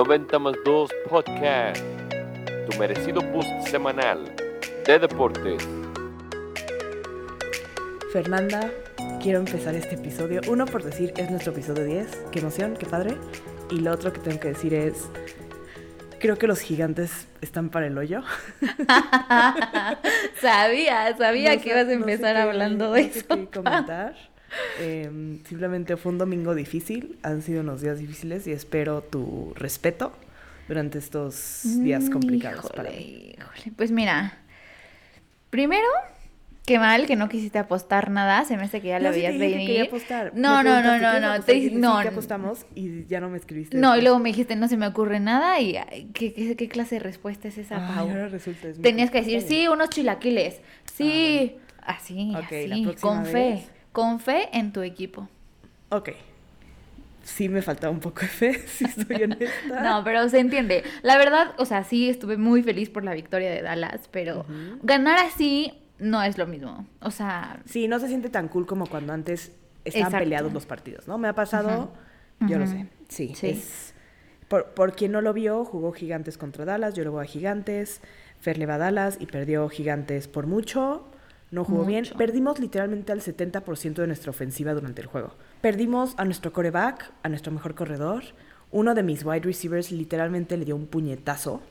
90 más 2 Podcast, tu merecido boost semanal de deportes. Fernanda, quiero empezar este episodio. Uno por decir, es nuestro episodio 10. Qué emoción, qué padre. Y lo otro que tengo que decir es, creo que los gigantes están para el hoyo. sabía, sabía No que sé- ibas a no sé empezar qué- hablando no de sé eso. qué comentar. Em, simplemente fue un domingo difícil, han sido unos días difíciles y espero tu respeto durante estos días Mm, complicados para mí. híjole. Pues mira, primero, qué mal que no quisiste apostar nada, se me hace que ya lo Yo sí venir. apostar. No, no, no, no, ¿quieres no, apostar? te no, que apostamos y ya no me escribiste. No, y luego me dijiste, no se me ocurre nada y ¿qué, qué, qué clase de respuesta es esa, Pau? ahora resulta, es mi Tenías que decir, bien. sí, unos chilaquiles, sí, así, Ok, la así, con fe. Con fe en tu equipo. Ok. Sí me faltaba un poco de fe, si estoy honesta. No, pero se entiende. La verdad, o sea, sí estuve muy feliz por la victoria de Dallas, pero ganar así no es lo mismo. O sea, Sí, no se siente tan cool como cuando antes estaban Exacto. peleados los partidos, ¿no? Me ha pasado, yo lo sé. Sí, Sí. es- por, por quien no lo vio, jugó Gigantes contra Dallas, yo le voy a Gigantes, Fer le va a Dallas y perdió Gigantes por mucho. No jugó bien. Perdimos literalmente al 70% de nuestra ofensiva durante el juego. Perdimos a nuestro coreback, a nuestro mejor corredor. Uno de mis wide receivers literalmente le dio un puñetazo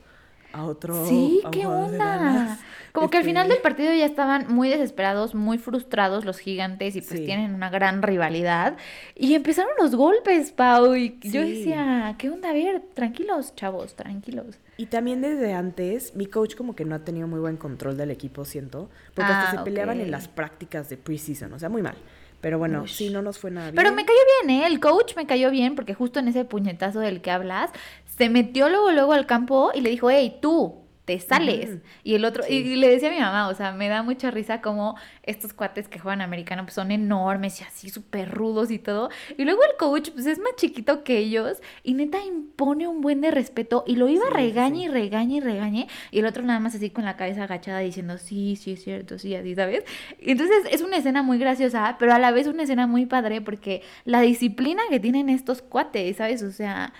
a otro. sí, a qué onda. Como que al Este, final del partido ya estaban muy desesperados, muy frustrados los gigantes y pues Sí. tienen una gran rivalidad. Y empezaron los golpes, Pau. Y yo decía, ¿qué onda? A ver, tranquilos, chavos, tranquilos. Y también desde antes, mi coach como que no ha tenido muy buen control del equipo, siento. Porque Ah, hasta se peleaban en las prácticas de preseason, o sea, muy mal. Pero bueno, sí, no nos fue nada bien. Pero me cayó bien, ¿eh? El coach me cayó bien porque justo en ese puñetazo del que hablas, se metió luego, luego al campo y le dijo, hey, tú, te sales. Y el otro, y- Sí. y le decía a mi mamá, o sea, me da mucha risa como estos cuates que juegan americano pues son enormes y así súper rudos y todo. Y luego el coach, pues es más chiquito que ellos y neta impone un buen de respeto y lo iba Sí, sí, regañe sí. y regañe y regañe. Y el otro nada más así con la cabeza agachada diciendo, sí, sí, es cierto, sí, así, ¿sabes? Y Entonces es una escena muy graciosa, pero a la vez una escena muy padre porque la disciplina que tienen estos cuates, ¿sabes? O sea,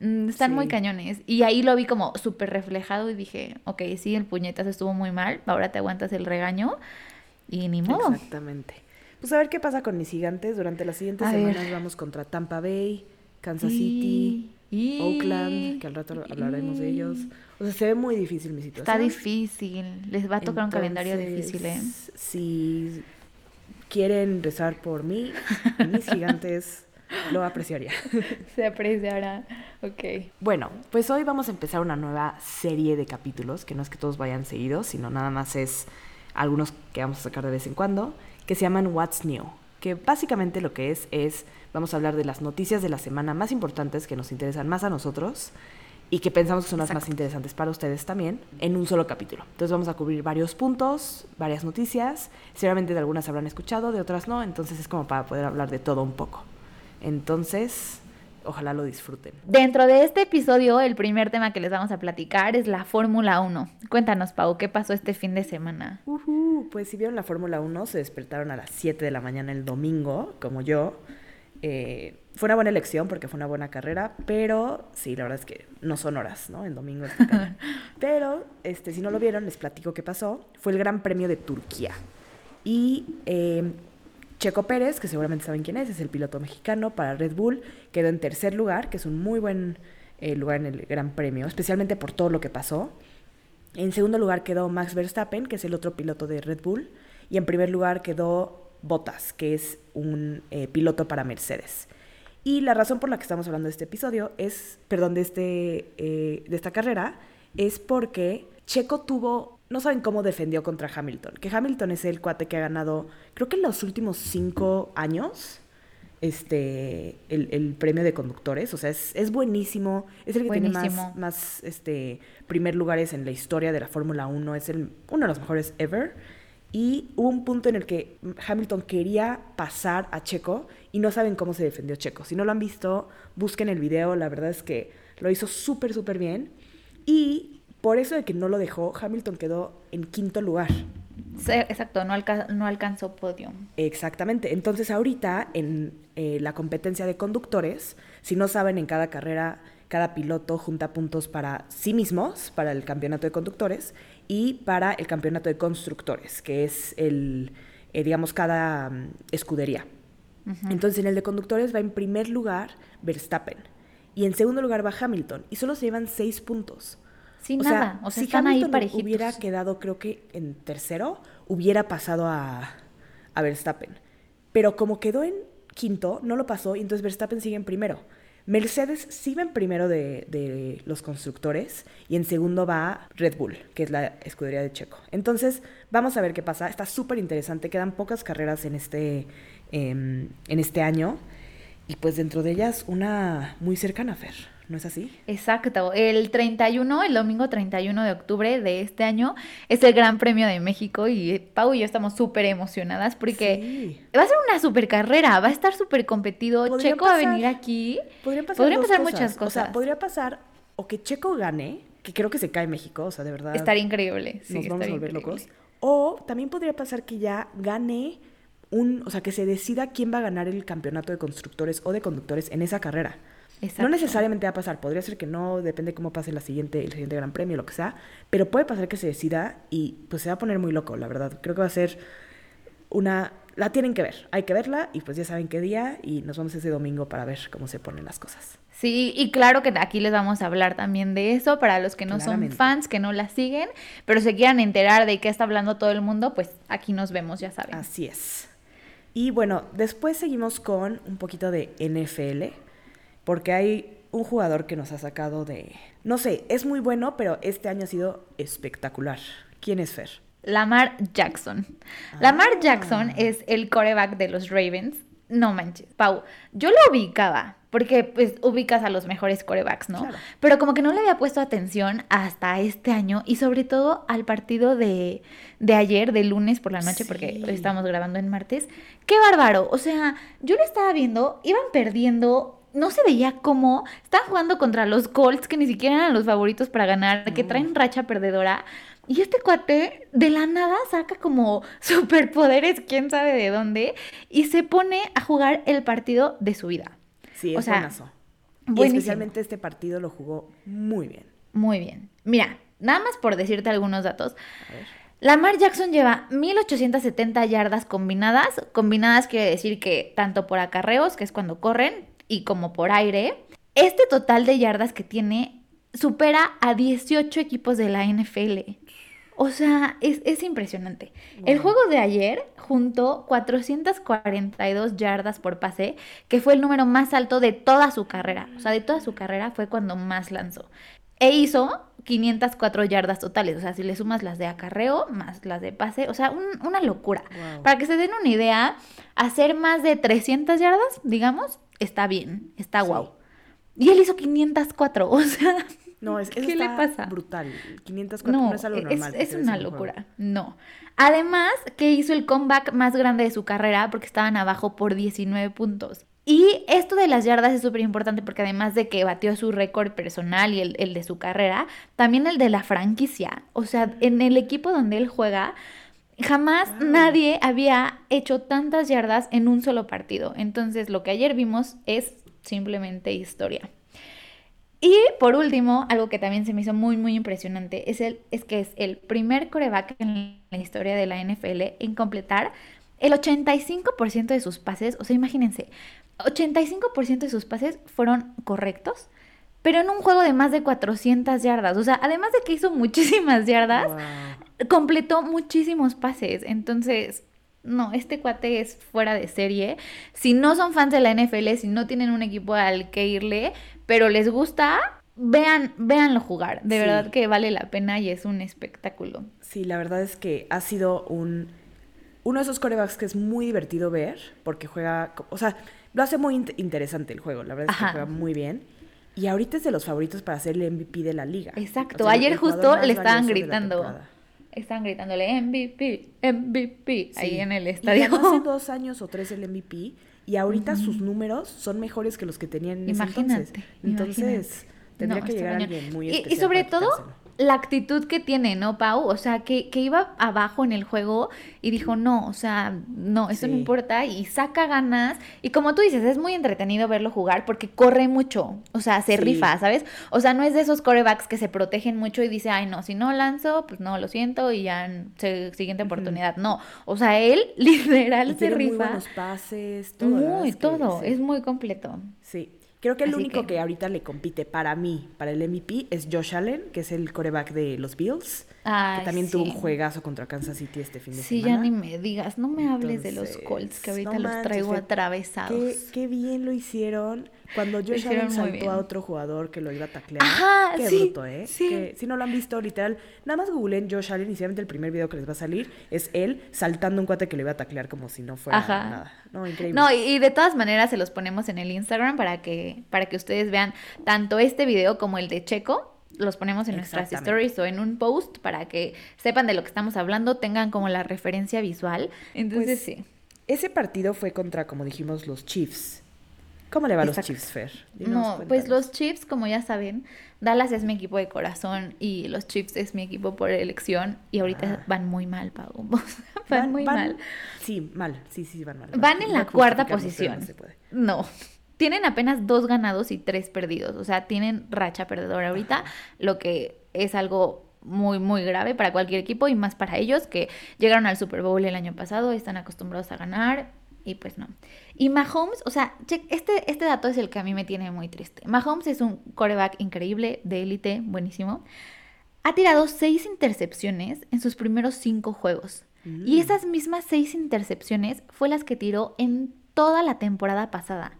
mm, están muy cañones. Y ahí lo vi como súper reflejado y dije, ok, sí, el puñetazo estuvo muy mal, ahora te aguantas el regaño y ni modo. Exactamente. Pues a ver qué pasa con mis gigantes. Durante las siguientes A ver. semanas vamos contra Tampa Bay, Kansas City, Y- Oakland, que al rato hablaremos de ellos. O sea, se ve muy difícil mi situación. Está difícil, les va a tocar un calendario difícil, ¿eh? Si quieren rezar por mí, mis gigantes, lo apreciaría. Se apreciará, ok. Bueno, pues hoy vamos a empezar una nueva serie de capítulos, que no es que todos vayan seguidos, sino nada más es algunos que vamos a sacar de vez en cuando, que se llaman What's New, que básicamente lo que es es, vamos a hablar de las noticias de la semana más importantes que nos interesan más a nosotros y que pensamos que son las más interesantes para ustedes también, en un solo capítulo. Entonces vamos a cubrir varios puntos, varias noticias, seguramente de algunas habrán escuchado, de otras no, entonces es como para poder hablar de todo un poco. Entonces, ojalá lo disfruten. Dentro de este episodio, el primer tema que les vamos a platicar es la Fórmula 1. Cuéntanos, Pau, ¿qué pasó este fin de semana? Ujú, Pues si vieron la Fórmula 1, se despertaron a las 7 de la mañana el domingo, como yo. Eh, fue una buena elección porque fue una buena carrera, pero sí, la verdad es que no son horas, ¿no? El domingo está. Pero, este, si no lo vieron, les platico qué pasó. Fue el Gran Premio de Turquía. Y eh, Checo Pérez, que seguramente saben quién es, es el piloto mexicano para Red Bull, quedó en tercer lugar, que es un muy buen eh, lugar en el Gran Premio, especialmente por todo lo que pasó. En segundo lugar quedó Max Verstappen, que es el otro piloto de Red Bull. Y en primer lugar quedó Bottas, que es un eh, piloto para Mercedes. Y la razón por la que estamos hablando de este episodio es, perdón, de, este, eh, de esta carrera, es porque Checo tuvo, no saben cómo defendió contra Hamilton, que Hamilton es el cuate que ha ganado, creo que en los últimos cinco años, este, el, el premio de conductores, o sea, es, es buenísimo, es el que tiene más, más este, primer lugares en la historia de la Fórmula 1, es el, uno de los mejores ever. Y hubo un punto en el que Hamilton quería pasar a Checo y no saben cómo se defendió Checo. Si no lo han visto, busquen el video, la verdad es que lo hizo súper, súper bien. Y por eso de que no lo dejó, Hamilton quedó en quinto lugar Sí, exacto, no, alca- no alcanzó podio. Exactamente. Entonces ahorita en eh, la competencia de conductores, si no saben, en cada carrera, cada piloto junta puntos para sí mismos, para el campeonato de conductores, y para el campeonato de constructores, que es el, eh, digamos, cada mm, escudería. Entonces en el de conductores va en primer lugar Verstappen, y en segundo lugar va Hamilton, y solo se llevan seis puntos. Sin O nada, o sea, si están Hamilton ahí parejitos. hubiera quedado, creo que en tercero, hubiera pasado a, a Verstappen. Pero como quedó en quinto, no lo pasó y entonces Verstappen sigue en primero. Mercedes sí va en primero de, de los constructores y en segundo va Red Bull, que es la escudería de Checo. Entonces, vamos a ver qué pasa. Está súper interesante. Quedan pocas carreras en este, em, en este año y pues dentro de ellas una muy cercana, Fer. ¿No es así? Exacto, el 31, el domingo 31 de octubre de este año es el Gran Premio de México y Pau y yo estamos súper emocionadas porque Sí. va a ser una super carrera, va a estar súper competido. Podría Checo va a venir aquí. Podrían pasar, Podrían pasar cosas. muchas O cosas. sea, podría pasar o que Checo gane, que creo que se cae México, o sea, de verdad. Estaría increíble. Sí, nos vamos a volver increíble. locos. O también podría pasar que ya gane un, o sea, que se decida quién va a ganar el campeonato de constructores o de conductores en esa carrera. Exacto. No necesariamente va a pasar, podría ser que no, depende cómo pase la siguiente, el siguiente gran premio, lo que sea, pero puede pasar que se decida y pues se va a poner muy loco, la verdad. Creo que va a ser una... La tienen que ver, hay que verla y pues ya saben qué día y nos vamos ese domingo para ver cómo se ponen las cosas. Sí, y claro que aquí les vamos a hablar también de eso para los que no Claramente. son fans, que no la siguen, pero se quieran enterar de qué está hablando todo el mundo, pues aquí nos vemos, ya saben. Así es. Y bueno, después seguimos con un poquito de NFL, porque hay un jugador que nos ha sacado de... No sé, es muy bueno, pero este año ha sido espectacular. ¿Quién es Fer? Lamar Jackson. Lamar Ah. Jackson es el coreback de los Ravens. No manches, Pau, yo lo ubicaba, porque pues ubicas a los mejores corebacks, ¿no? Claro. Pero como que no le había puesto atención hasta este año y sobre todo al partido de, de ayer, de lunes por la noche, porque Sí. hoy estamos grabando en martes. ¡Qué bárbaro! O sea, yo lo estaba viendo, iban perdiendo. No se veía cómo estaban jugando contra los Colts, que ni siquiera eran los favoritos para ganar, que traen racha perdedora. Y este cuate de la nada saca como superpoderes, quién sabe de dónde, y se pone a jugar el partido de su vida. Sí, O es sea, buenazo. Y especialmente este partido lo jugó muy bien. Muy bien. Mira, nada más por decirte algunos datos. A ver. Lamar Jackson lleva 1870 yardas combinadas. Combinadas quiere decir que tanto por acarreos, que es cuando corren, y como por aire. Este total de yardas que tiene supera a 18 equipos de la NFL. O sea, es, es impresionante. El juego de ayer juntó 442 yardas por pase, que fue el número más alto de toda su carrera. O sea, de toda su carrera fue cuando más lanzó. E hizo 504 yardas totales. O sea, si le sumas las de acarreo más las de pase, o sea, un- una locura. Wow. Para que se den una idea, hacer más de 300 yardas, digamos, está bien, está Sí. guau. Y él hizo 504, o sea, No, es, ¿Qué le pasa? brutal. 504 no, no, es algo es, normal. es ve una locura. No. Además, que hizo el comeback más grande de su carrera porque estaban abajo por 19 puntos. Y esto de las yardas es súper importante porque además de que batió su récord personal y el, el de su carrera, también el de la franquicia. O sea, en el equipo donde él juega, jamás Wow. nadie había hecho tantas yardas en un solo partido. Entonces, lo que ayer vimos es simplemente historia. Y por último, algo que también se me hizo muy, muy impresionante es, el, es que es el primer coreback en la historia de la NFL en completar el 85% de sus pases. O sea, imagínense, 85% de sus pases fueron correctos, pero en un juego de más de 400 yardas. O sea, además de que hizo muchísimas yardas, Wow. completó muchísimos pases. Entonces, no, este cuate es fuera de serie. Si no son fans de la NFL, si no tienen un equipo al que irle, pero les gusta, vean, véanlo jugar. De Sí. verdad que vale la pena y es un espectáculo. Sí, la verdad es que ha sido un uno de esos corebacks que es muy divertido ver porque juega, o sea, lo hace muy int- interesante el juego, la verdad es que juega muy bien. Y ahorita es de los favoritos para ser el MVP de la liga. Exacto. O sea, el- Ayer justo le estaban gritando. Están gritándole MVP, MVP ahí en el Y estadio. ganó hace dos años o tres el MVP y ahorita sus números son mejores que los que tenían en Imagínate, entonces. Entonces, imagínate. Tendría No, que llegar cañón. alguien muy Y- y, especial sobre todo. La actitud que tiene, ¿no, Pau? O sea, que, que iba abajo en el juego y dijo, no, o sea, no, eso no importa. Y saca ganas. Y como tú dices, es muy entretenido verlo jugar porque corre mucho. O sea, se Sí. rifa, ¿sabes? O sea, no es de esos corebacks que se protegen mucho y dice, ay, no, si no lanzo, pues no, lo siento y ya, se- siguiente oportunidad. No, o sea, él literal Y se tiene muy rifa. buenos pases, todo. Muy, todo, es muy completo. Sí. Creo que el Así único que- que... ahorita le compite para mí, para el MVP, es Josh Allen, que es el coreback de los Bills, Ay, que también tuvo un sí. juegazo contra Kansas City este fin de Sí, semana. ya ni me digas, no me hables de los Colts, que ahorita no los manches, traigo atravesados. Qué, qué bien lo hicieron. Cuando Josh Allen saltó a otro jugador que lo iba a taclear. Ajá, qué sí, bruto, ¿eh? sí. Que si no lo han visto, literal, nada más googleen Josh Allen y seguramente el primer video que les va a salir es él saltando un cuate que lo iba a taclear como si no fuera Ajá. nada. No, increíble. No, y, y de todas maneras se los ponemos en el Instagram para que, para que ustedes vean tanto este video como el de Checo. Los ponemos en nuestras stories o en un post para que sepan de lo que estamos hablando, tengan como la referencia visual. Entonces, Pues, sí. Ese partido fue contra, como dijimos, los Chiefs. ¿Cómo le va a los. Chiefs, Fer? No, pues los Chiefs, como ya saben, Dallas es mi equipo de corazón y los Chiefs es mi equipo por elección y ahorita Ah. van muy mal, Pau. van, muy mal. Sí, mal. Sí, sí, van mal. Van en la cuarta posición. no se puede. No. Tienen apenas dos ganados y tres perdidos. O sea, tienen racha perdedora ahorita, lo que es algo muy, muy grave para cualquier equipo y más para ellos que llegaron al Super Bowl el año pasado, están acostumbrados a ganar y pues no. Y Mahomes, o sea, este, este dato es el que a mí me tiene muy triste. Mahomes es un coreback increíble, de élite, buenísimo. Ha tirado seis intercepciones en sus primeros cinco juegos. Y Mm. esas mismas seis intercepciones fue las que tiró en toda la temporada pasada.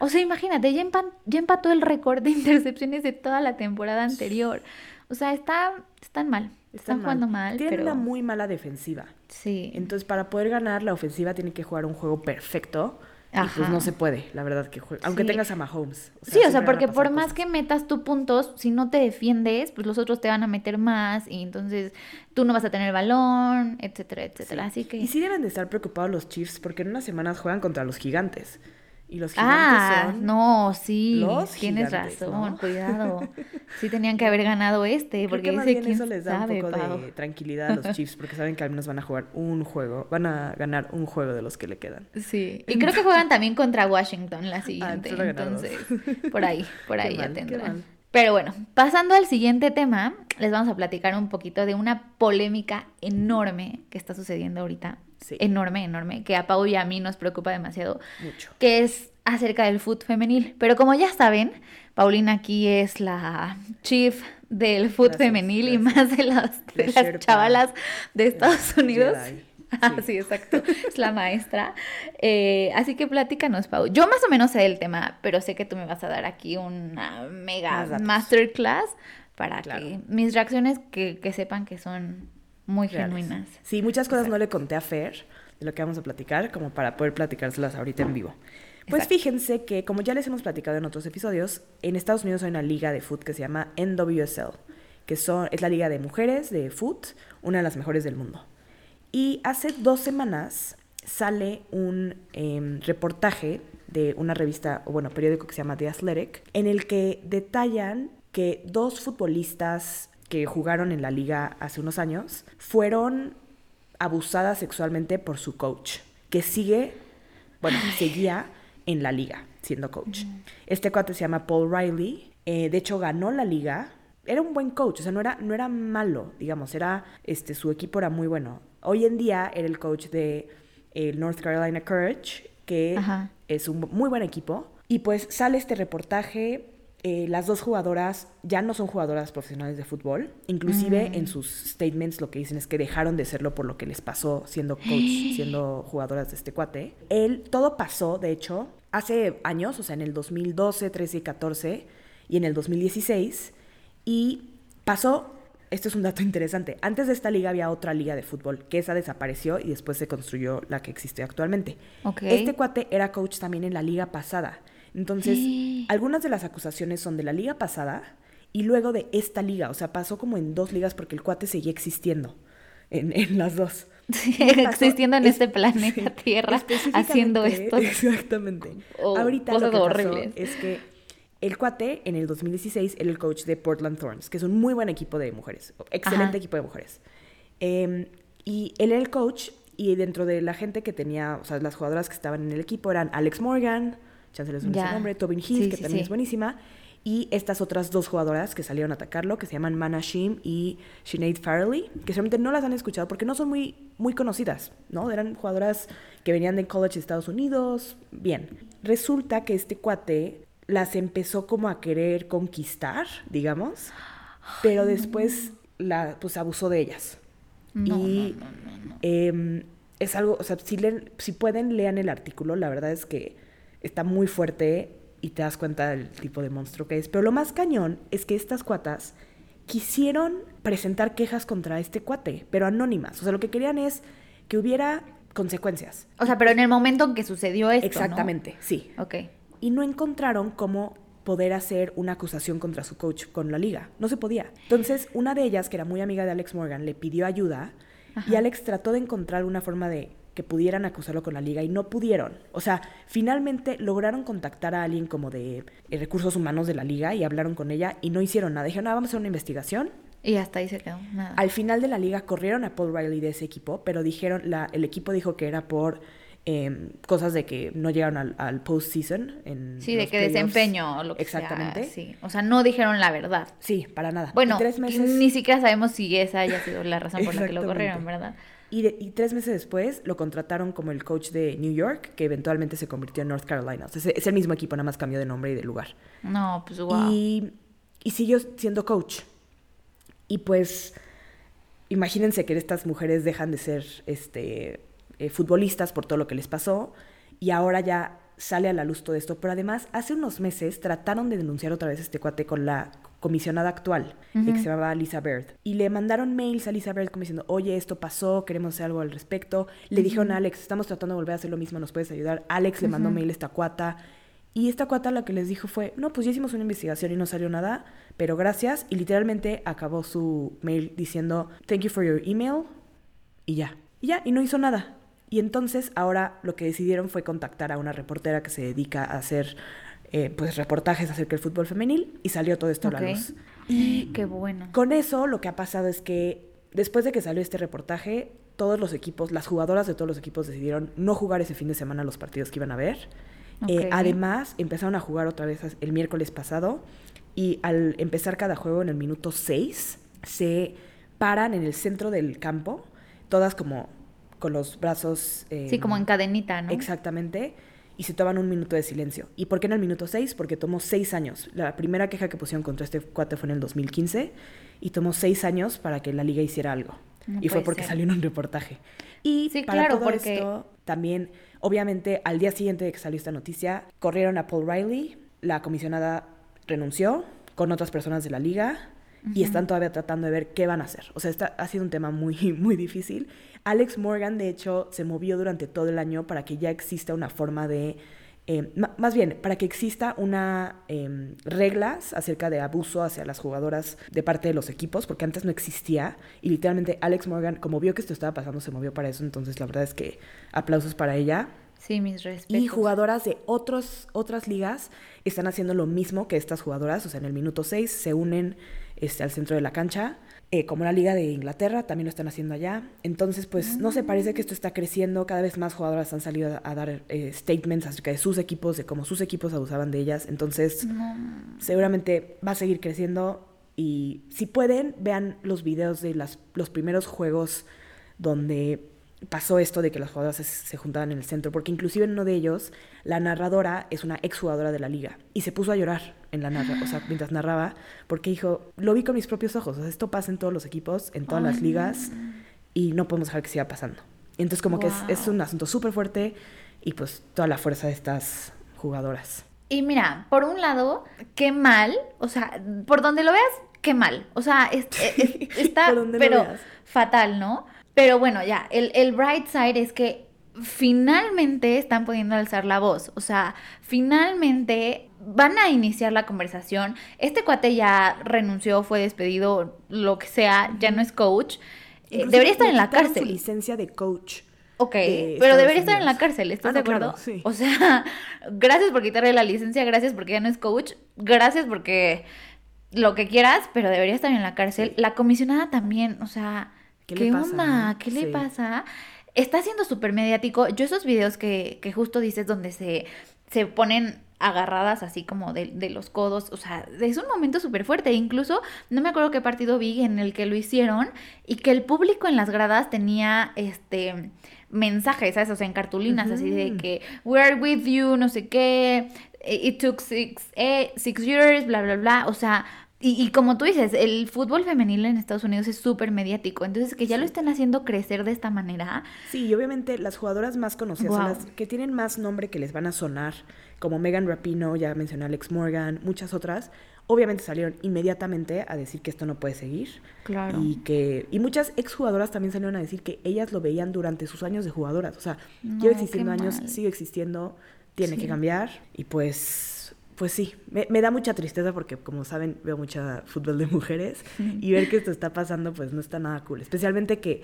O sea, imagínate, ya, empa- ya empató el récord de intercepciones de toda la temporada anterior. O sea, está, están mal. Están, jugando mal, Tienen pero... una muy mala defensiva. Sí. Entonces, para poder ganar, la ofensiva tiene que jugar un juego perfecto. Y pues no se puede, la verdad, que juegue. Aunque Sí. tengas a Mahomes. sí, o sea, porque por más que metas tú puntos, si no te defiendes, pues los otros te van a meter más y entonces tú no vas a tener balón, etcétera, etcétera. Así que... Y sí deben de estar preocupados los Chiefs porque en unas semanas juegan contra los gigantes. Y los gigantes Ah, son... no, sí, los tienes gigantes, razón, ¿no? cuidado. Sí tenían que haber ganado este, Creo porque que bien quién eso les da sabe, un poco Pau. de tranquilidad a los Chiefs porque saben que al menos van a jugar un juego, van a ganar un juego de los que le quedan. Sí, y creo que juegan también contra Washington la siguiente, entonces por ahí, por Qué ahí ya mal, tendrán. Pero bueno, pasando al siguiente tema, les vamos a platicar un poquito de una polémica enorme que está sucediendo ahorita. Sí. Enorme, enorme, que a Pau y a mí nos preocupa demasiado, Mucho. que es acerca del foot femenil. Pero como ya saben, Paulina aquí es la chief del Gracias, femenil y más de las, de La las chavalas de Estados El Unidos. Jedi. Ah, Sí. sí, exacto. Es la maestra. Eh, así que platícanos, Pau. Yo más o menos sé del tema, pero sé que tú me vas a dar aquí una mega masterclass para Claro. que mis reacciones que, que sepan que son muy Reales. genuinas. Sí, muchas cosas no le conté a Fer de lo que vamos a platicar, como para poder platicárselas ahorita en vivo. Pues Exacto. fíjense que, como ya les hemos platicado en otros episodios, en Estados Unidos hay una liga de foot que se llama NWSL, que son, es la liga de mujeres de foot, una de las mejores del mundo. Y hace dos semanas sale un em, reportaje de una revista, o bueno, periódico que se llama The Athletic, en el que detallan que dos futbolistas que jugaron en la liga hace unos años fueron abusadas sexualmente por su coach, que sigue, bueno, seguía en la liga siendo coach. Este cuate se llama Paul Riley, eh, de hecho ganó la liga, era un buen coach, o sea, no era, no era malo, digamos, era, este, su equipo era muy bueno. Hoy en día era el coach de el North Carolina Courage, que Ajá. es un muy buen equipo. Y pues sale este reportaje. Eh, las dos jugadoras ya no son jugadoras profesionales de fútbol. Inclusive en sus statements lo que dicen es que dejaron de serlo por lo que les pasó siendo coach, siendo jugadoras de este cuate. Él, todo pasó, de hecho, hace años, o sea, en el 2012, 13 y 14 y en el 2016. Y pasó, esto es un dato interesante, antes de esta liga había otra liga de fútbol, que esa desapareció y después se construyó la que existe actualmente. Este cuate era coach también en la liga pasada. Entonces, algunas de las acusaciones son de la liga pasada y luego de esta liga. O sea, pasó como en dos ligas porque el cuate seguía existiendo en, en las dos. Sí, existiendo en Es- este planeta Tierra, haciendo esto. Exactamente. o Ahorita cosas lo que pasó horribles. es que el cuate en el 2016 era el coach de Portland Thorns, que es un muy buen equipo de mujeres, excelente Ajá. equipo de mujeres. Eh, y él era el coach y dentro de la gente que tenía, o sea, las jugadoras que estaban en el equipo eran Alex Morgan, chance les suena ese nombre, Tobin Heath, Sí, que sí, también sí. es buenísima, y estas otras dos jugadoras que salieron a atacarlo, que se llaman Mana Shim y Sinead Farley, que seguramente no las han escuchado porque no son muy, muy conocidas, ¿no? Eran jugadoras que venían de college de Estados Unidos, bien. Resulta que este cuate las empezó como a querer conquistar, digamos, pero después la, pues abusó de ellas. No, y no, no, no, no. em, es algo, o sea, si, leen- si pueden, lean el artículo, la verdad es que está muy fuerte y te das cuenta del tipo de monstruo que es. Pero lo más cañón es que estas cuatas quisieron presentar quejas contra este cuate, pero anónimas. O sea, lo que querían es que hubiera consecuencias. O sea, pero en el momento en que sucedió esto, ¿no? Exactamente, sí. Ok. Y no encontraron cómo poder hacer una acusación contra su coach con la liga. No se podía. Entonces, una de ellas, que era muy amiga de Alex Morgan, le pidió ayuda y. Alex trató de encontrar una forma de que pudieran acusarlo con la liga y no pudieron. O sea, finalmente lograron contactar a alguien como de eh, recursos humanos de la liga y hablaron con ella y no hicieron nada. Dijeron, ah, vamos a hacer una investigación. Y hasta ahí se quedó. Nada. Al final de la liga corrieron a Paul Riley de ese equipo, pero dijeron, la, el equipo dijo que era por eh, cosas de que no llegaron al, al postseason. en sí, de que playoffs. desempeño o lo que Exactamente. sea. Sí. O sea, no dijeron la verdad. Sí, para nada. Bueno, y tres meses, ni siquiera sabemos si esa haya sido la razón por la que lo corrieron, ¿verdad? Y, de- y tres meses después lo contrataron como el coach de New York, que eventualmente se convirtió en North Carolina. O sea, es, el mismo equipo, nada más cambió de nombre y de lugar. No, pues wow. Y, y siguió siendo coach. Y pues, imagínense que estas mujeres dejan de ser este, eh, futbolistas por todo lo que les pasó y ahora ya sale a la luz todo esto. Pero además, hace unos meses trataron de denunciar otra vez a este cuate con la comisionada actual, eh, que se llamaba Lisa Bird. Y le mandaron mails a Lisa Bird como diciendo, oye, esto pasó, queremos hacer algo al respecto. Le dijeron a Alex, estamos tratando de volver a hacer lo mismo, ¿nos puedes ayudar? Alex le mandó mail a esta cuata. Y esta cuata lo que les dijo fue, no, pues ya hicimos una investigación y no salió nada, pero gracias. Y literalmente acabó su mail diciendo, thank you for your email. Y ya. Y ya, y no hizo nada. Y entonces ahora lo que decidieron fue contactar a una reportera que se dedica a hacer eh, pues reportajes acerca del fútbol femenil y salió todo esto a Ok. la luz. Y qué bueno. Con eso lo que ha pasado es que después de que salió este reportaje, todos los equipos, las jugadoras de todos los equipos decidieron no jugar ese fin de semana los partidos que iban a ver. Eh, Ok. además, empezaron a jugar otra vez el miércoles pasado y al empezar cada juego en el minuto 6, se paran en el centro del campo, todas como con los brazos... Sí, eh, como en cadenita, ¿no? Exactamente. Y se toman un minuto de silencio. ¿Y por qué en el minuto 6? Porque tomó seis años. La primera queja que pusieron contra este cuate fue en el 2015 y tomó seis años para que la liga hiciera algo. No y fue porque ser. salió en un reportaje. Y Sí, para claro, todo porque- esto, también, obviamente, al día siguiente de que salió esta noticia, corrieron a Paul Riley, la comisionada renunció con otras personas de la liga y están todavía tratando de ver qué van a hacer. O sea, está, ha sido un tema muy, muy difícil. Alex Morgan, de hecho, se movió durante todo el año para que ya exista una forma de... eh, más bien, para que exista una em, reglas acerca de abuso hacia las jugadoras de parte de los equipos, porque antes no existía. Y literalmente Alex Morgan, como vio que esto estaba pasando, se movió para eso. Entonces, la verdad es que aplausos para ella. Sí, mis respetos. Y jugadoras de otros, otras ligas están haciendo lo mismo que estas jugadoras. O sea, en el minuto 6 se unen este, al centro de la cancha. Eh, como la Liga de Inglaterra, también lo están haciendo allá. Entonces, pues, no se parece que esto está creciendo. Cada vez más jugadoras han salido a, a dar eh, statements acerca de sus equipos, de cómo sus equipos abusaban de ellas. Entonces, No. seguramente va a seguir creciendo. Y si pueden, vean los videos de las, los primeros juegos donde pasó esto de que las jugadoras se, se juntaban en el centro, porque inclusive en uno de ellos, la narradora es una exjugadora de la liga y se puso a llorar en la narra, o sea, mientras narraba, porque dijo, lo vi con mis propios ojos, o sea, esto pasa en todos los equipos, en todas las ligas y no podemos dejar que siga pasando. Entonces como que es, un asunto súper fuerte y pues toda la fuerza de estas jugadoras. Y mira, por un lado, qué mal, o sea, por donde lo veas, qué mal. O sea, es- es- es- está, pero veas. fatal, ¿no? Pero bueno, ya, el, el bright side es que finalmente están pudiendo alzar la voz. O sea, finalmente van a iniciar la conversación. Este cuate ya renunció, fue despedido, lo que sea, ya no es coach. Eh, debería estar en la quitaron su cárcel. licencia de coach Ok, de pero debería estar en la cárcel, ¿estás Ah, de no, claro, acuerdo? sí. O sea, gracias por quitarle la licencia, gracias porque ya no es coach, gracias porque lo que quieras, pero debería estar en la cárcel. La comisionada también, o sea, ¿Qué ¿qué, le pasa, onda? ¿Qué le pasa? Está siendo súper mediático. Yo esos videos que, que justo dices donde se, se ponen agarradas así como de, de los codos, o sea, es un momento súper fuerte. Incluso, no me acuerdo qué partido vi en el que lo hicieron y que el público en las gradas tenía este mensajes, ¿sabes? O sea, en cartulinas así de que we're with you, no sé qué, it took six, eh, six years, bla, bla, bla. O sea, y, y como tú dices, el fútbol femenil en Estados Unidos es súper mediático. Entonces, que ya lo estén haciendo crecer de esta manera, Sí, y obviamente las jugadoras más conocidas son las que tienen más nombre que les van a sonar, como Megan Rapino, ya mencioné Alex Morgan, muchas otras. Obviamente salieron inmediatamente a decir que esto no puede seguir. Claro. Y que y muchas exjugadoras también salieron a decir que ellas lo veían durante sus años de jugadoras. O sea, No, lleva existiendo años, sigue existiendo, tiene Sí. que cambiar. Y pues, pues sí, me, me da mucha tristeza porque como saben veo mucha fútbol de mujeres y ver que esto está pasando pues no está nada cool. Especialmente que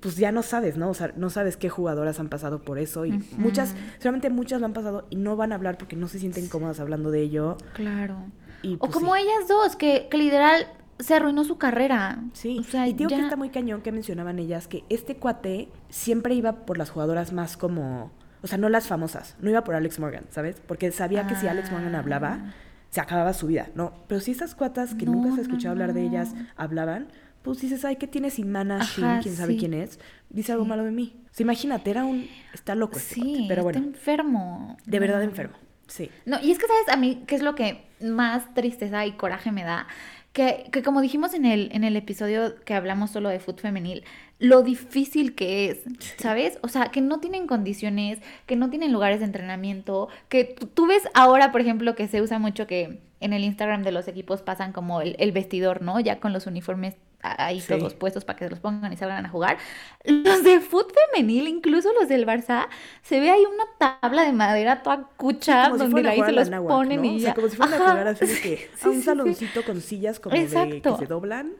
pues ya no sabes, ¿no? O sea, no sabes qué jugadoras han pasado por eso y muchas, solamente muchas lo han pasado y no van a hablar porque no se sienten cómodas hablando de ello. Claro. Y, O pues, como sí. ellas dos, que, que literal se arruinó su carrera. Sí, O sea, y digo ya... que está muy cañón que mencionaban ellas que este cuate siempre iba por las jugadoras más como, o sea, no las famosas, no iba por Alex Morgan, ¿sabes? Porque sabía que si Alex Morgan Ah. hablaba, se acababa su vida, ¿no? Pero si estas cuatas que No, nunca se no, escuchado hablar de no. ellas hablaban, pues dices, ay, ¿qué tienes Imana Shin? ¿Quién sabe sí. quién es? Dice algo malo de mí. O sea, imagínate, era un, está loco este Sí, cuate, pero está bueno, enfermo. de verdad No. enfermo, sí. No, y es que, ¿sabes? A mí, ¿qué es lo que más tristeza y coraje me da? Que, que como dijimos en el, en el episodio que hablamos solo de fútbol femenil, lo difícil que es, ¿sabes? O sea, que no tienen condiciones, que no tienen lugares de entrenamiento, que tú, ves ahora, por ejemplo, que se usa mucho que en el Instagram de los equipos pasan como el, el vestidor, ¿no? Ya con los uniformes ahí Sí. todos puestos para que se los pongan y salgan a jugar. Los de fútbol femenil, incluso los del Barça, se ve ahí una tabla de madera toda cucha si donde a ahí se los ponen ¿no? y O ya. sea, como si fueran a jugar así de que Sí, a un sí, sí. saloncito con sillas como de Exacto. que se doblan.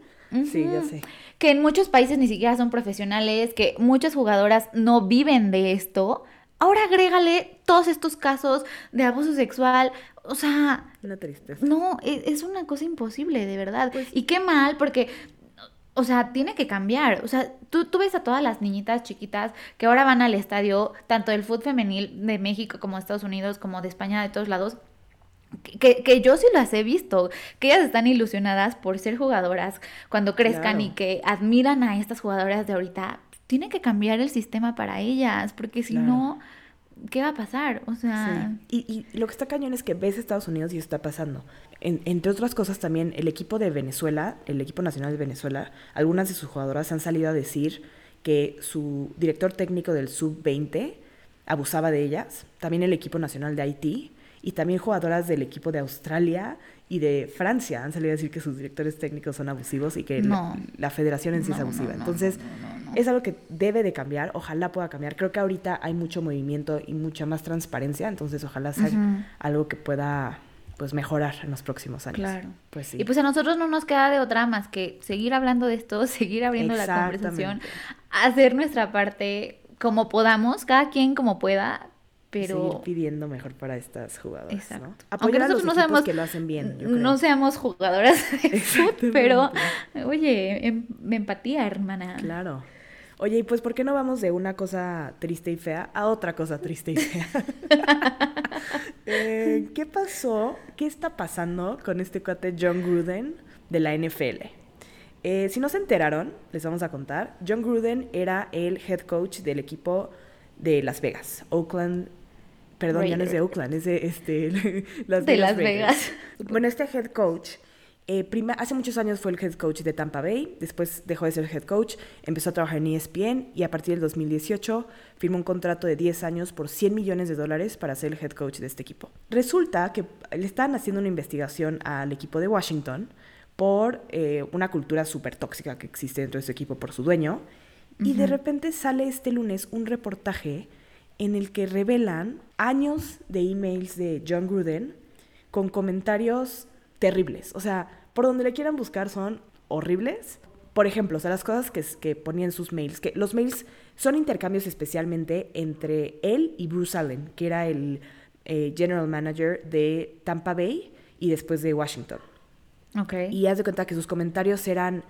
Sí, ya sé. Que en muchos países ni siquiera son profesionales, que muchas jugadoras no viven de esto. Ahora agrégale todos estos casos de abuso sexual. O sea, Una tristeza. no, e- es una cosa imposible, de verdad. Pues- y qué mal, porque, o sea, tiene que cambiar. O sea, tú, tú ves a todas las niñitas chiquitas que ahora van al estadio, tanto del fútbol femenil de México como de Estados Unidos, como de España, de todos lados. Que, que yo sí las he visto, que ellas están ilusionadas por ser jugadoras cuando crezcan Claro. y que admiran a estas jugadoras de ahorita. Tiene que cambiar el sistema para ellas, porque si Claro. no, ¿qué va a pasar? O sea, Sí. Y, y lo que está cañón es que ves Estados Unidos y está pasando. En- entre otras cosas también, el equipo de Venezuela, el equipo nacional de Venezuela, algunas de sus jugadoras han salido a decir que su director técnico del sub-20 abusaba de ellas. También el equipo nacional de Haití y también jugadoras del equipo de Australia y de Francia han salido a decir que sus directores técnicos son abusivos y que la- No. la, federación en sí es No, abusiva. no, Entonces, no, no, no. es algo que debe de cambiar, ojalá pueda cambiar. Creo que ahorita hay mucho movimiento y mucha más transparencia, entonces ojalá sea algo que pueda pues mejorar en los próximos años. Claro. Pues sí. Y pues a nosotros no nos queda de otra más que seguir hablando de esto, seguir abriendo la conversación, hacer nuestra parte como podamos, cada quien como pueda, pero seguir pidiendo mejor para estas jugadoras, Exacto. ¿no? Aunque nosotros no sabemos- que lo hacen bien, yo no seamos jugadoras de fútbol, pero oye, em- empatía, hermana. Claro. Oye, y pues ¿por qué no vamos de una cosa triste y fea a otra cosa triste y fea? Eh, ¿Qué pasó? ¿Qué está pasando con este cuate John Gruden de la NFL? Eh, si no se enteraron, les vamos a contar. John Gruden era el head coach del equipo de Las Vegas, Oakland. Perdón, ya no es de Raiders. Oakland, es de este, Las De Vegas Las Raiders. Vegas. Bueno, este head coach, eh, prima- hace muchos años fue el head coach de Tampa Bay, después dejó de ser head coach, empezó a trabajar en ESPN y a partir del 2018 firmó un contrato de 10 años por 100 millones de dólares para ser el head coach de este equipo. Resulta que le estaban haciendo una investigación al equipo de Washington por eh, una cultura súper tóxica que existe dentro de su equipo por su dueño. Y de repente sale este lunes un reportaje en el que revelan años de emails de John Gruden con comentarios terribles. O sea, por donde le quieran buscar son horribles. por ejemplo, o sea, las cosas que, que ponían sus mails, que los mails son intercambios especialmente entre él y Bruce Allen, que era el eh, general manager de Tampa Bay y después de Washington. Ok. Y haz de cuenta que sus comentarios eran,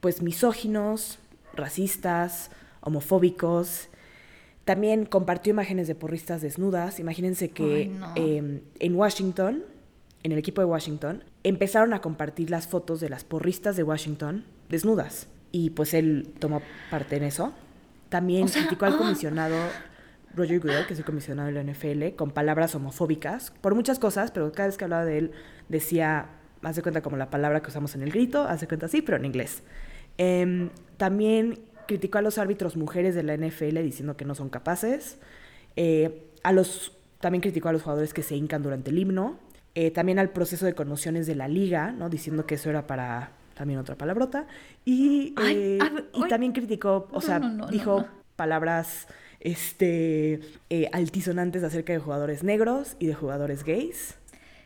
pues, misóginos, racistas, homofóbicos. También compartió imágenes de porristas desnudas. Imagínense que Ay, no. eh, en Washington, en el equipo de Washington, empezaron a compartir las fotos de las porristas de Washington desnudas. Y pues él tomó parte en eso. También O sea, criticó al ah. comisionado Roger Goodell, que es el comisionado de la NFL, con palabras homofóbicas, por muchas cosas, pero cada vez que hablaba de él decía, haz de cuenta como la palabra que usamos en el grito, haz de cuenta así, pero en inglés. Em, también criticó a los árbitros mujeres de la NFL diciendo que no son capaces. Eh, a los, también criticó a los jugadores que se hincan durante el himno. Eh, también al proceso de conmociones de la liga, ¿no? Diciendo que eso era para también otra palabrota. Y, Ay, eh, ver, y también criticó, o No, sea, no, no, no, dijo palabras este, altisonantes acerca de jugadores negros y de jugadores gays.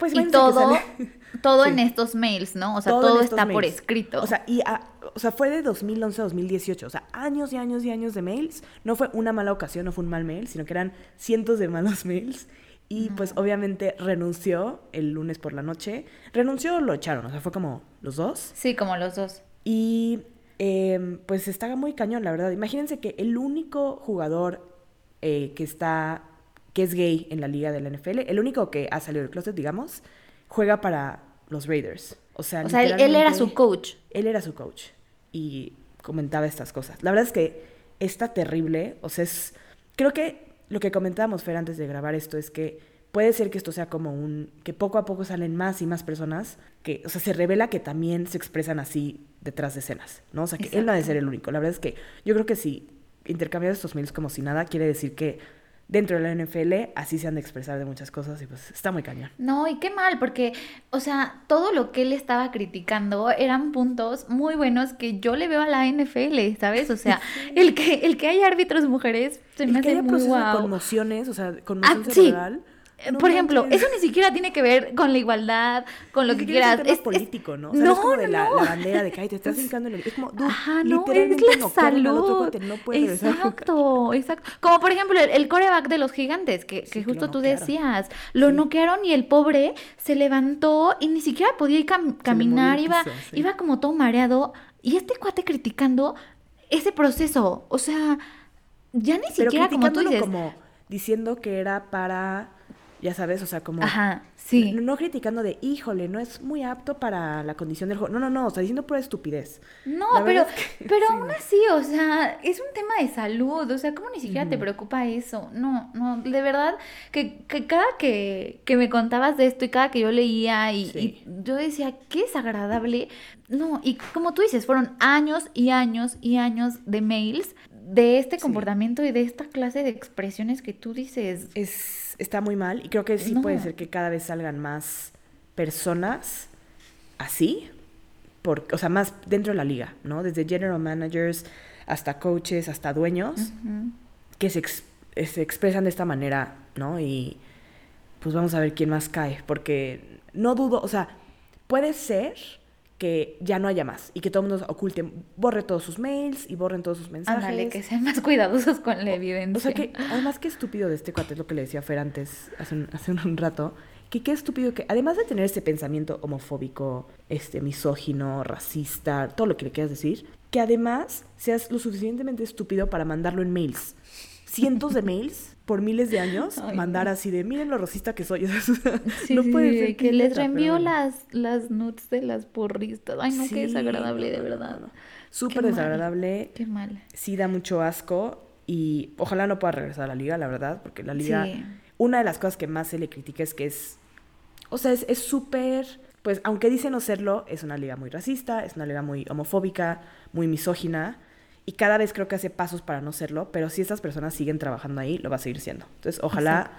Pues y todo, todo Sí. en estos mails, ¿no? O sea, Todo está por escrito. O sea, y a- o sea, fue de 2011 a 2018. O sea, años y años y años de mails. No fue una mala ocasión, no fue un mal mail, sino que eran cientos de malos mails. Y pues obviamente renunció el lunes por la noche. Renunció o lo echaron, o sea, fue como los dos. sí, como los dos. Y em, pues está muy cañón, la verdad. Imagínense que el único jugador eh, que está, que es gay en la liga de la NFL, el único que ha salido del closet, digamos, juega para los Raiders. O sea, O sea, él, él era su coach. él era su coach y comentaba estas cosas. La verdad es que está terrible, o sea, es creo que lo que comentábamos Fer antes de grabar esto es que puede ser que esto sea como un que poco a poco salen más y más personas que, o sea, se revela que también se expresan así detrás de escenas, ¿no? O sea, que él no ha de ser el único. La verdad es que yo creo que si intercambiar estos mails como si nada quiere decir que dentro de la NFL así se han de expresar de muchas cosas y pues está muy cañón. No, y qué mal, porque, o sea, todo lo que él estaba criticando eran puntos muy buenos que yo le veo a la NFL, ¿sabes? O sea, el que el que haya árbitros mujeres se El me que hace haya muy proceso de guau. conmociones, o sea, conmoción Ah, sí. cerebral. No Por ejemplo, eso ni siquiera tiene que ver con la igualdad, con lo Ni que quieras. Es Es- político, ¿no? O sea, no, no, es como de no, la, no. la bandera de que ay, te estás hincando en el. Es como, Ajá, no, es la otro salud. no puede regresar a jugar. exacto, exacto. Como por ejemplo el, el coreback de los gigantes, que, Sí, que que justo lo tú decías. Lo Sí. noquearon y el pobre se levantó y ni siquiera podía ir cam- caminar, el iba, piso, sí. iba como todo mareado. Y este cuate criticando ese proceso. O sea, ya ni Pero siquiera como tú dices. como diciendo que era para, ya sabes, o sea, como. Ajá, sí. No, no criticando de, híjole, no es muy apto para la condición del juego. No, no, no, o sea, diciendo pura estupidez. No, pero, verdad es que- pero sí, aún no. así, o sea, es un tema de salud, o sea, ¿cómo ni siquiera te preocupa eso? No, no, de verdad, que, que cada que, que me contabas de esto y cada que yo leía y, Sí. y yo decía, qué desagradable. No, y como tú dices, fueron años y años y años de mails de este Sí. comportamiento y de esta clase de expresiones que tú dices. Es, está muy mal y creo que sí No. puede ser que cada vez salgan más personas así, por, o sea, más dentro de la liga, ¿no? Desde general managers hasta coaches, hasta dueños, que se, ex- eh, se expresan de esta manera, ¿no? Y pues vamos a ver quién más cae, porque no dudo, o sea, puede ser que ya no haya más y que todo el mundo oculte, borre todos sus mails y borren todos sus mensajes. Ándale, que sean más cuidadosos con la evidencia. O sea que, además, qué estúpido de este cuate, es lo que le decía Fer antes, hace un, hace un rato, que qué estúpido que, además de tener ese pensamiento homofóbico, este, misógino, racista, todo lo que le quieras decir, que además seas lo suficientemente estúpido para mandarlo en mails. Cientos de mails por miles de años, Ay, mandar así de, miren lo racista que soy. Sí, no puede sí, ser que les pero reenvió bueno. las, las nudes de las porristas. Ay, no, Sí, qué desagradable, de verdad. no. Súper desagradable. Qué mal. sí da mucho asco y ojalá no pueda regresar a la liga, la verdad, porque la liga, Sí. una de las cosas que más se le critica es que es, o sea, es es súper, pues aunque dice no serlo, es una liga muy racista, es una liga muy homofóbica, muy misógina, y cada vez creo que hace pasos para no serlo, pero si estas personas siguen trabajando ahí, lo va a seguir siendo. Entonces, ojalá...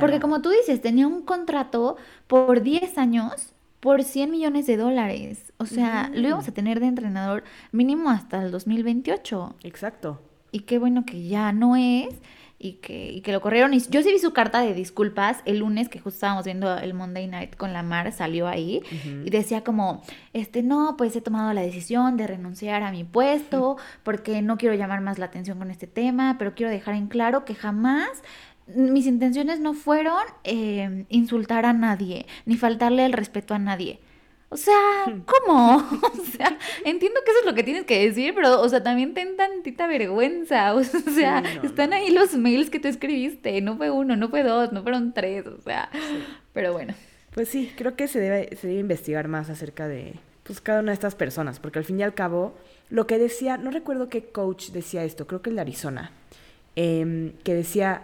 Porque no. como tú dices, tenía un contrato por 10 años por 100 millones de dólares. O sea, lo íbamos a tener de entrenador mínimo hasta el 2028. Exacto. Y qué bueno que ya no es. Y que, y que lo corrieron. Y yo sí vi su carta de disculpas el lunes que justo estábamos viendo el Monday Night con la Mar, salió ahí y decía como, este, no, pues he tomado la decisión de renunciar a mi puesto porque no quiero llamar más la atención con este tema, pero quiero dejar en claro que jamás mis intenciones no fueron eh, insultar a nadie, ni faltarle el respeto a nadie. O sea, ¿cómo? O sea, entiendo que eso es lo que tienes que decir, pero, o sea, también ten tantita vergüenza. O sea, Sí, no, están no. ahí los mails que tú escribiste. No fue uno, no fue dos, no fueron tres. O sea, pero bueno. Pues sí, creo que se debe, se debe investigar más acerca de pues, cada una de estas personas, porque al fin y al cabo, lo que decía, no recuerdo qué coach decía esto, creo que el de Arizona, em, que decía,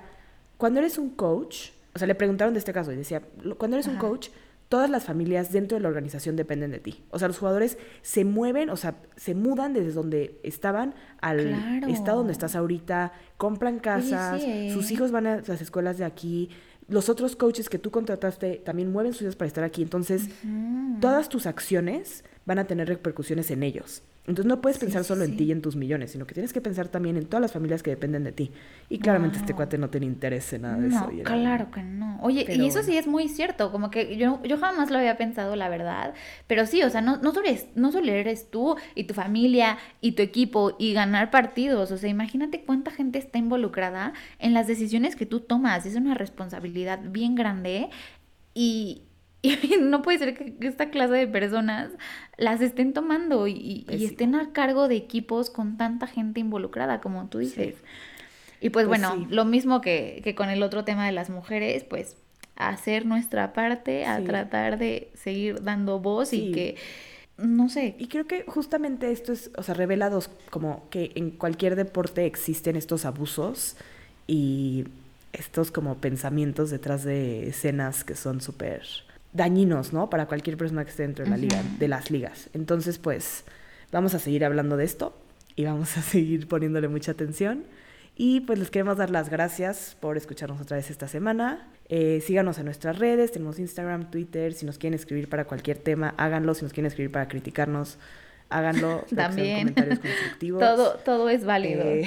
cuando eres un coach, o sea, le preguntaron de este caso y decía, "Lo- cuando eres un coach, todas las familias dentro de la organización dependen de ti. O sea, los jugadores se mueven, o sea, se mudan desde donde estaban al Claro. estado donde estás ahorita, compran casas, sí, ¿eh? sus hijos van a las escuelas de aquí, los otros coaches que tú contrataste también mueven sus vidas para estar aquí. Entonces, todas tus acciones van a tener repercusiones en ellos. Entonces, no puedes Sí, pensar sí, solo en ti y en tus millones, sino que tienes que pensar también en todas las familias que dependen de ti. Y claramente este cuate no tiene interés en nada de No, eso. era- claro que no. Oye, Pero y eso sí es muy cierto, como que yo, yo jamás lo había pensado, la verdad, pero sí, o sea, no, no, solo eres, no solo eres tú y tu familia y tu equipo y ganar partidos, o sea, imagínate cuánta gente está involucrada en las decisiones que tú tomas, es una responsabilidad bien grande y, y no puede ser que esta clase de personas las estén tomando y, Pésimo. estén a cargo de equipos con tanta gente involucrada, como tú Sí. dices. Y pues, Pues bueno, sí. lo mismo que, que con el otro tema de las mujeres, pues hacer nuestra parte, a Sí. tratar de seguir dando voz y que, no sé, Y creo que justamente esto es, o sea, revela dos, como que en cualquier deporte existen estos abusos y estos como pensamientos detrás de escenas que son súper dañinos, ¿no? Para cualquier persona que esté dentro de la liga, de las ligas. Entonces, pues, vamos a seguir hablando de esto y vamos a seguir poniéndole mucha atención. Y pues les queremos dar las gracias por escucharnos otra vez esta semana. Eh, síganos en nuestras redes, tenemos Instagram, Twitter. Si nos quieren escribir para cualquier tema, háganlo. Si nos quieren escribir para criticarnos, háganlo. También. comentarios constructivos. todo, todo es válido. Eh,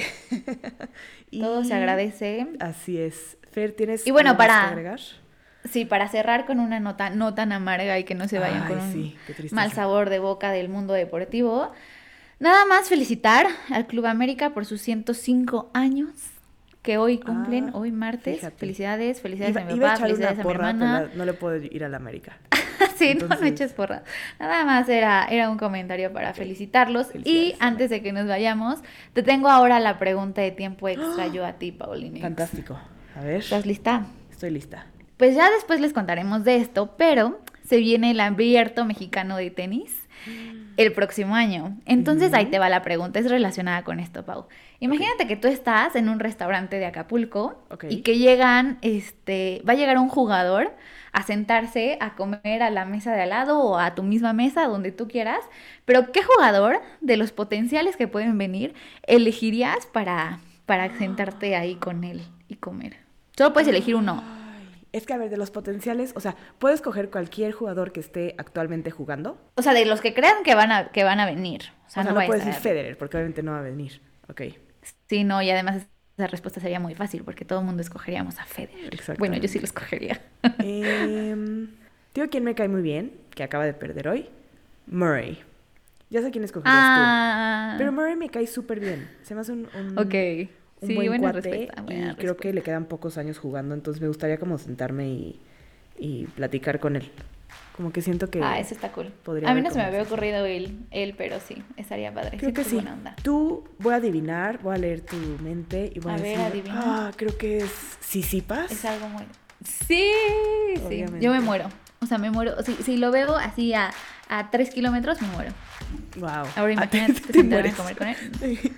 todo se agradece. Así es. Fer, ¿tienes Y bueno, para- que agregar? Sí, para cerrar con una nota no tan amarga y que no se vayan Ay, con un sí, mal sabor de boca del mundo deportivo. Nada más felicitar al Club América por sus 105 años que hoy cumplen, Ah, hoy martes. fíjate. Felicidades, felicidades Iba, a mi papá, felicidades a mi hermana. la- no le puedo ir a la América. Sí, no, no eches porra. Nada más era, era un comentario para felicitarlos. Y antes de que nos vayamos, te tengo ahora la pregunta de tiempo extra yo a ti, Paulina. Fantástico. A ver, ¿Estás lista? estoy lista. Pues ya después les contaremos de esto, pero se viene el abierto mexicano de tenis el próximo año. Entonces ahí te va la pregunta, es relacionada con esto, Pau. Imagínate que tú estás en un restaurante de Acapulco y que llegan, este, va a llegar un jugador a sentarse a comer a la mesa de al lado o a tu misma mesa, donde tú quieras, pero ¿qué jugador de los potenciales que pueden venir elegirías para, para sentarte ahí con él y comer? Solo puedes elegir uno. Es que a ver, de los potenciales, o sea, puedes coger cualquier jugador que esté actualmente jugando. O sea, de los que crean que van a, que van a venir. O O sea, no, vayas puedes decir Federer, porque obviamente no va a venir. Ok. Sí, no, y además esa respuesta sería muy fácil porque todo el mundo escogeríamos a Federer. Bueno, yo sí lo escogería. Em, digo quién me cae muy bien, que acaba de perder hoy. Murray. Ya sé quién escogerías Ah, tú. Pero Murray me cae súper bien. Se me hace un, un, ok. Un Sí, buen buena cuate respuesta. y creo que le quedan pocos años jugando, entonces me gustaría como sentarme y, y platicar con él. Como que siento que... Ah, eso está cool. podría A mí no se me había ocurrido él, él, pero sí, estaría padre. Creo que sí. buena onda. Tú voy a adivinar, voy a leer tu mente y voy a, A ver, decir, adivina. ah, creo que es Sisipas. Es algo muy... Sí, sí. Yo me muero. O sea, me muero. Si, si lo veo así a, a tres kilómetros, me muero. Wow. Ahora imagínate te sentarme a comer con él.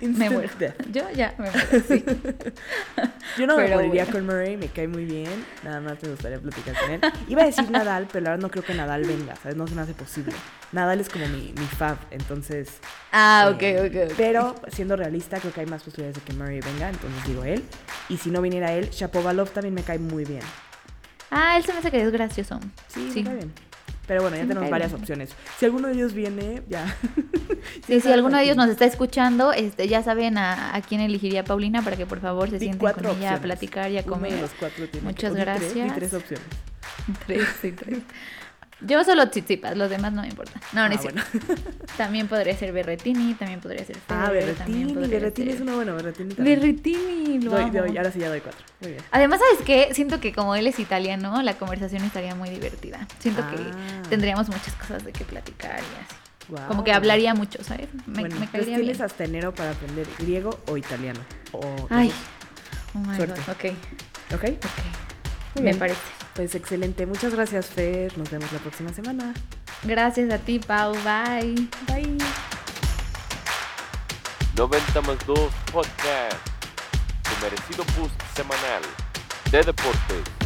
Me muero. death. Yo ya me muero, sí. Yo no me Pero moriría bueno. con Murray, me cae muy bien. Nada más me gustaría platicar con él. Iba a decir Nadal, pero la verdad no creo que Nadal venga, ¿sabes? No se me hace posible. Nadal es como mi, mi fab, entonces. Ah, eh, ok, ok. Pero siendo realista, creo que hay más posibilidades de que Murray venga, entonces digo él. Y si no viniera él, Shapovalov también me cae muy bien. Ah, él se me hace que es gracioso. Sí, Sí. me cae bien. Pero bueno, ya tenemos varias opciones. Si alguno de ellos viene, ya. Sí, si alguno de ellos nos está escuchando, este, ya saben a, a quién elegiría Paulina para que por favor se sienten con ella a platicar y a Uno de comer. los cuatro tiene Muchas di tres- gracias. tres opciones. Tres, sí, tres. Yo solo tsitsipas, los demás no me importan. No, no Ah, es cierto. También podría ser Berretini, también podría ser Ah, Berretini. Berretini ser- es una buena, Berretini también. Berretini, lo Doy, amo. doy, ahora sí ya doy cuatro. Muy bien. Además, ¿sabes qué? Siento que como él es italiano, la conversación estaría muy divertida. Siento Ah. que tendríamos muchas cosas de qué platicar y así. Guau. Como que hablaría mucho, ¿sabes? Me, bueno, me caería tienes bien. hasta enero para aprender griego o italiano. O Ay, oh my Suerte. God, ok, ¿Ok? ok. Muy Me bien. parece. Pues excelente. Muchas gracias, Fer. Nos vemos la próxima semana. Gracias a ti, Pau. Bye. Bye. 90 más 2 Podcast, tu merecido boost semanal de deportes.